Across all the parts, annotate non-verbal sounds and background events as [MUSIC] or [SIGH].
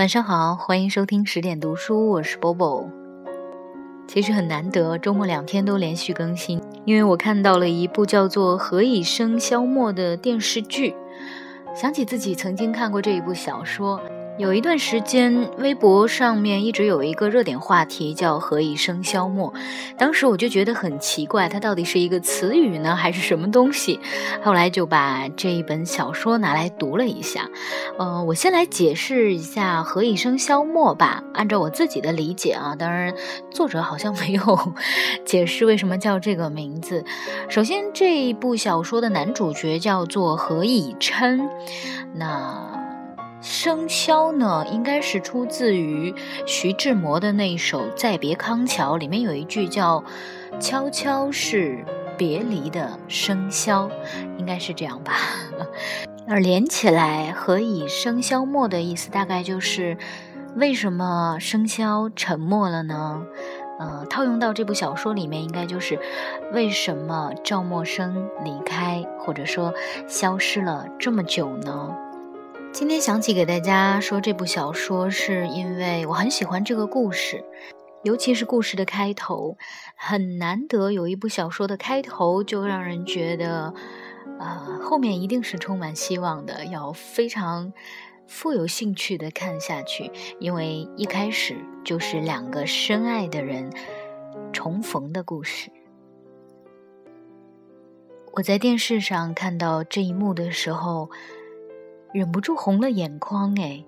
晚上好，欢迎收听十点读书，我是 Bobo。其实很难得，周末两天都连续更新，因为我看到了一部叫做《何以笙箫默》的电视剧，想起自己曾经看过这一部小说。有一段时间，微博上面一直有一个热点话题叫“何以笙箫默”，当时我就觉得很奇怪，它到底是一个词语呢，还是什么东西？后来就把这一本小说拿来读了一下。呃，我先来解释一下“何以笙箫默”吧，按照我自己的理解啊，当然作者好像没有 [LAUGHS] 解释为什么叫这个名字。首先，这一部小说的男主角叫做何以琛，那。生肖呢，应该是出自于徐志摩的那一首《再别康桥》，里面有一句叫“悄悄是别离的笙箫”，应该是这样吧。而连起来“何以笙箫默”的意思，大概就是为什么笙箫沉默了呢？呃，套用到这部小说里面，应该就是为什么赵默笙离开，或者说消失了这么久呢？今天想起给大家说这部小说，是因为我很喜欢这个故事，尤其是故事的开头，很难得有一部小说的开头就让人觉得，呃，后面一定是充满希望的，要非常富有兴趣的看下去，因为一开始就是两个深爱的人重逢的故事。我在电视上看到这一幕的时候。忍不住红了眼眶哎！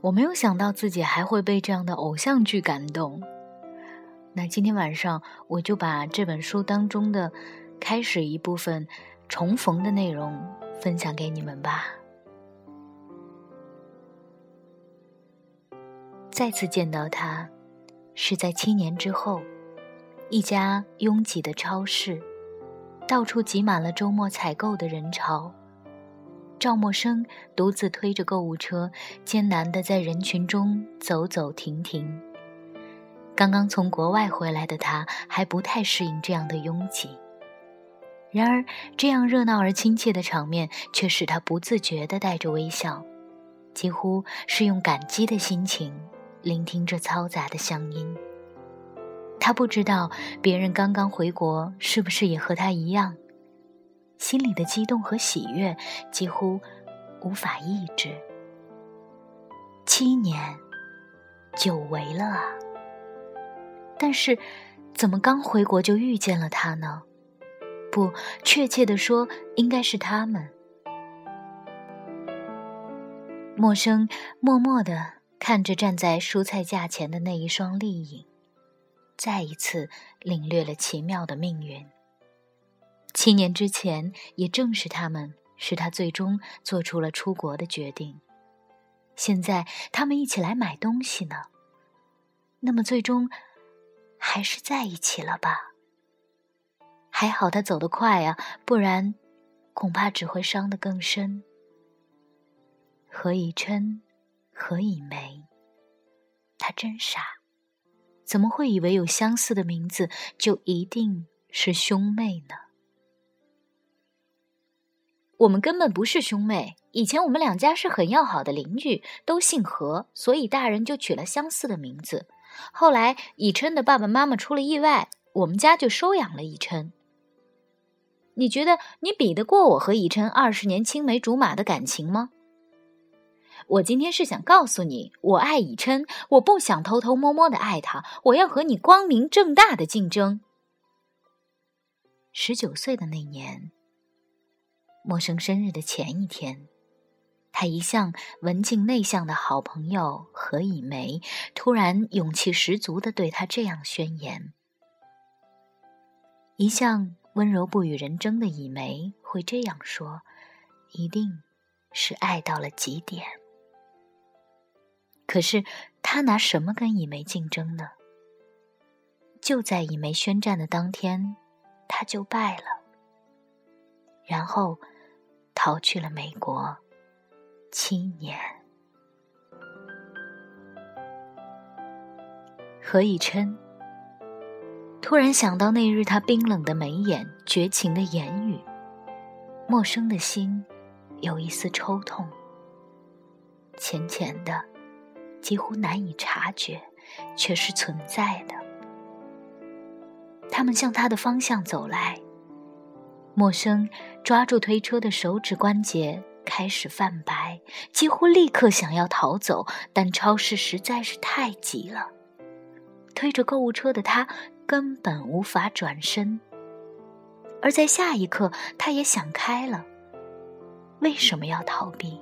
我没有想到自己还会被这样的偶像剧感动。那今天晚上我就把这本书当中的开始一部分重逢的内容分享给你们吧。再次见到他，是在七年之后，一家拥挤的超市，到处挤满了周末采购的人潮。赵默笙独自推着购物车，艰难地在人群中走走停停。刚刚从国外回来的他，还不太适应这样的拥挤。然而，这样热闹而亲切的场面，却使他不自觉地带着微笑，几乎是用感激的心情聆听着嘈杂的乡音。他不知道别人刚刚回国是不是也和他一样。心里的激动和喜悦几乎无法抑制。七年，久违了啊！但是，怎么刚回国就遇见了他呢？不，确切的说，应该是他们。陌生默默的看着站在蔬菜架前的那一双丽影，再一次领略了奇妙的命运。七年之前，也正是他们，使他最终做出了出国的决定。现在他们一起来买东西呢，那么最终还是在一起了吧？还好他走得快啊，不然恐怕只会伤得更深。何以琛，何以梅，他真傻，怎么会以为有相似的名字就一定是兄妹呢？我们根本不是兄妹。以前我们两家是很要好的邻居，都姓何，所以大人就取了相似的名字。后来以琛的爸爸妈妈出了意外，我们家就收养了以琛。你觉得你比得过我和以琛二十年青梅竹马的感情吗？我今天是想告诉你，我爱以琛，我不想偷偷摸摸的爱他，我要和你光明正大的竞争。十九岁的那年。陌生生日的前一天，他一向文静内向的好朋友何以梅突然勇气十足的对他这样宣言：“一向温柔不与人争的以梅会这样说，一定是爱到了极点。可是他拿什么跟以梅竞争呢？就在以梅宣战的当天，他就败了，然后。”逃去了美国七年。何以琛突然想到那日他冰冷的眉眼、绝情的言语，陌生的心有一丝抽痛，浅浅的几乎难以察觉，却是存在的。他们向他的方向走来，陌生抓住推车的手指关节开始泛白，几乎立刻想要逃走，但超市实在是太挤了，推着购物车的他根本无法转身。而在下一刻，他也想开了。为什么要逃避？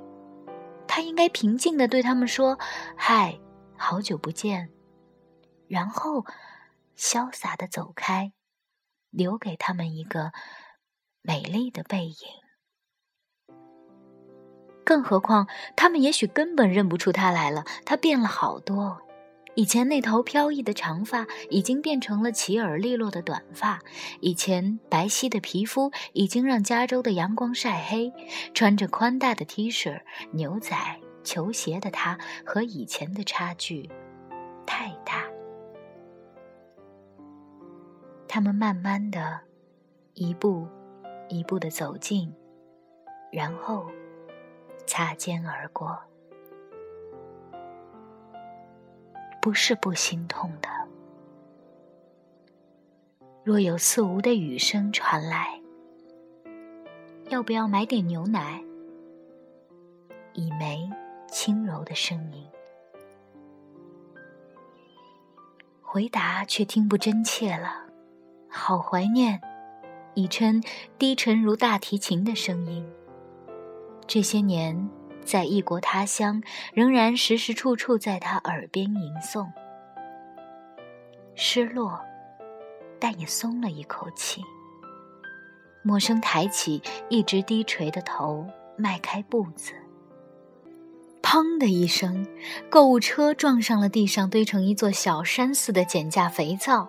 他应该平静的对他们说：“嗨，好久不见。”然后潇洒的走开，留给他们一个美丽的背影。更何况，他们也许根本认不出他来了。他变了好多。以前那头飘逸的长发已经变成了齐耳利落的短发，以前白皙的皮肤已经让加州的阳光晒黑。穿着宽大的 T 恤、牛仔、球鞋的他和以前的差距太大。他们慢慢的，一步一步的走近，然后擦肩而过。不是不心痛的。若有似无的雨声传来，要不要买点牛奶？以梅轻柔的声音，回答却听不真切了。好怀念，以琛低沉如大提琴的声音。这些年。在异国他乡，仍然时时处处在他耳边吟诵。失落，但也松了一口气。默笙抬起一直低垂的头，迈开步子。砰的一声，购物车撞上了地上堆成一座小山似的减价肥皂。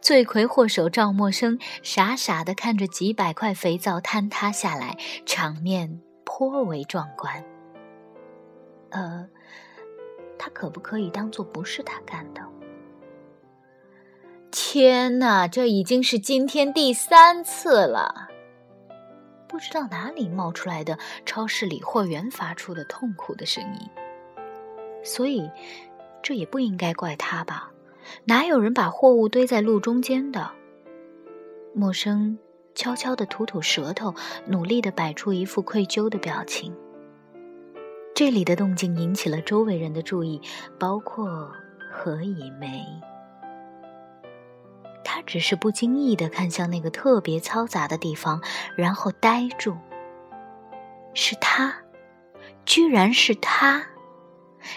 罪魁祸首赵默笙傻傻地看着几百块肥皂坍塌下来，场面。颇为壮观。呃，他可不可以当做不是他干的？天哪，这已经是今天第三次了。不知道哪里冒出来的超市理货员发出的痛苦的声音。所以，这也不应该怪他吧？哪有人把货物堆在路中间的？陌生。悄悄地吐吐舌头，努力地摆出一副愧疚的表情。这里的动静引起了周围人的注意，包括何以梅。他只是不经意地看向那个特别嘈杂的地方，然后呆住。是他，居然是他！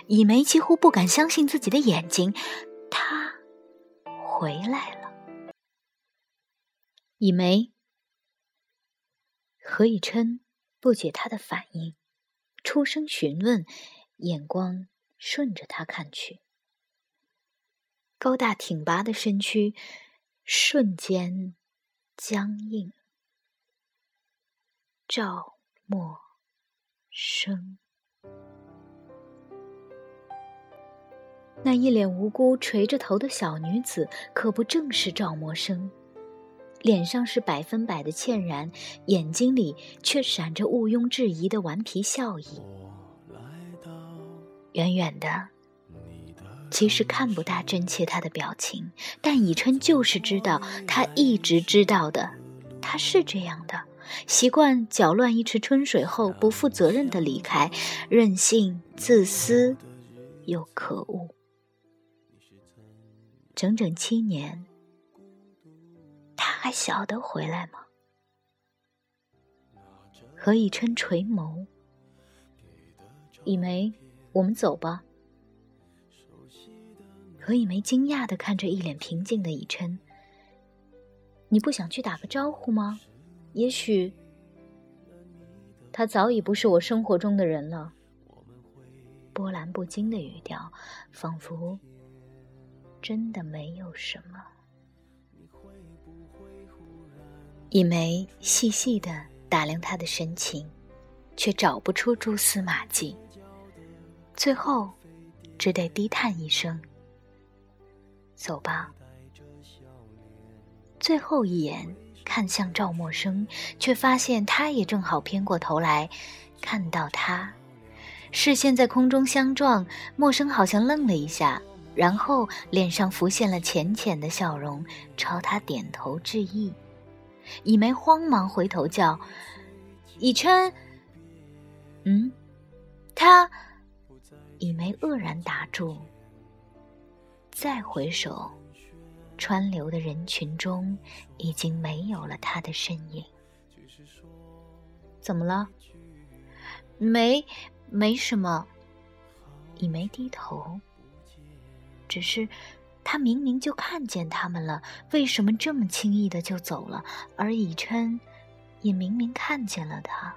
以梅几乎不敢相信自己的眼睛，回来了。以梅。何以琛不解他的反应，出声询问，眼光顺着他看去。高大挺拔的身躯瞬间僵硬。赵默笙，那一脸无辜、垂着头的小女子，可不正是赵默笙？脸上是百分百的歉然，眼睛里却闪着毋庸置疑的顽皮笑意。远远的，其实看不大真切他的表情，但以琛就是知道，他一直知道的，他是这样的，习惯搅乱一池春水后不负责任的离开，任性、自私又可恶。整整七年。他还晓得回来吗？何以琛垂眸，以梅，我们走吧。何以梅惊讶的看着一脸平静的以琛，你不想去打个招呼吗？也许他早已不是我生活中的人了。波澜不惊的语调，仿佛真的没有什么。一梅细细的打量他的神情，却找不出蛛丝马迹，最后只得低叹一声：“走吧。”最后一眼看向赵默笙，却发现他也正好偏过头来，看到他视线在空中相撞，陌生好像愣了一下，然后脸上浮现了浅浅的笑容，朝他点头致意。以梅慌忙回头叫：“以琛。”嗯，他。以梅愕然打住，再回首，川流的人群中已经没有了他的身影。怎么了？没，没什么。以梅低头，只是他明明就看见他们了，为什么这么轻易的就走了？而以琛也明明看见了他。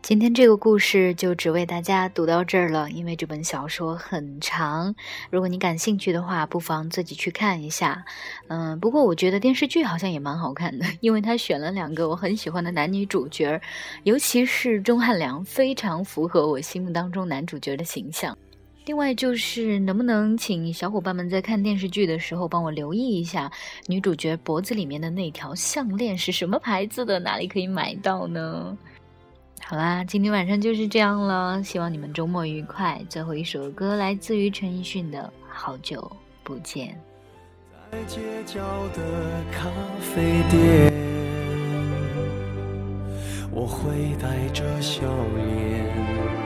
今天这个故事就只为大家读到这儿了，因为这本小说很长。如果你感兴趣的话，不妨自己去看一下。嗯，不过我觉得电视剧好像也蛮好看的，因为他选了两个我很喜欢的男女主角，尤其是钟汉良，非常符合我心目当中男主角的形象。另外就是，能不能请小伙伴们在看电视剧的时候帮我留意一下女主角脖子里面的那条项链是什么牌子的，哪里可以买到呢？好啦，今天晚上就是这样了，希望你们周末愉快。最后一首歌来自于陈奕迅的《好久不见》。在街角的咖啡店，我会带着笑脸，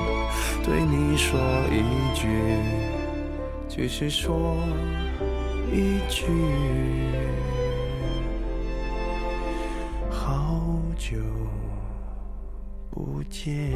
对你说一句，只是说一句。好久不见。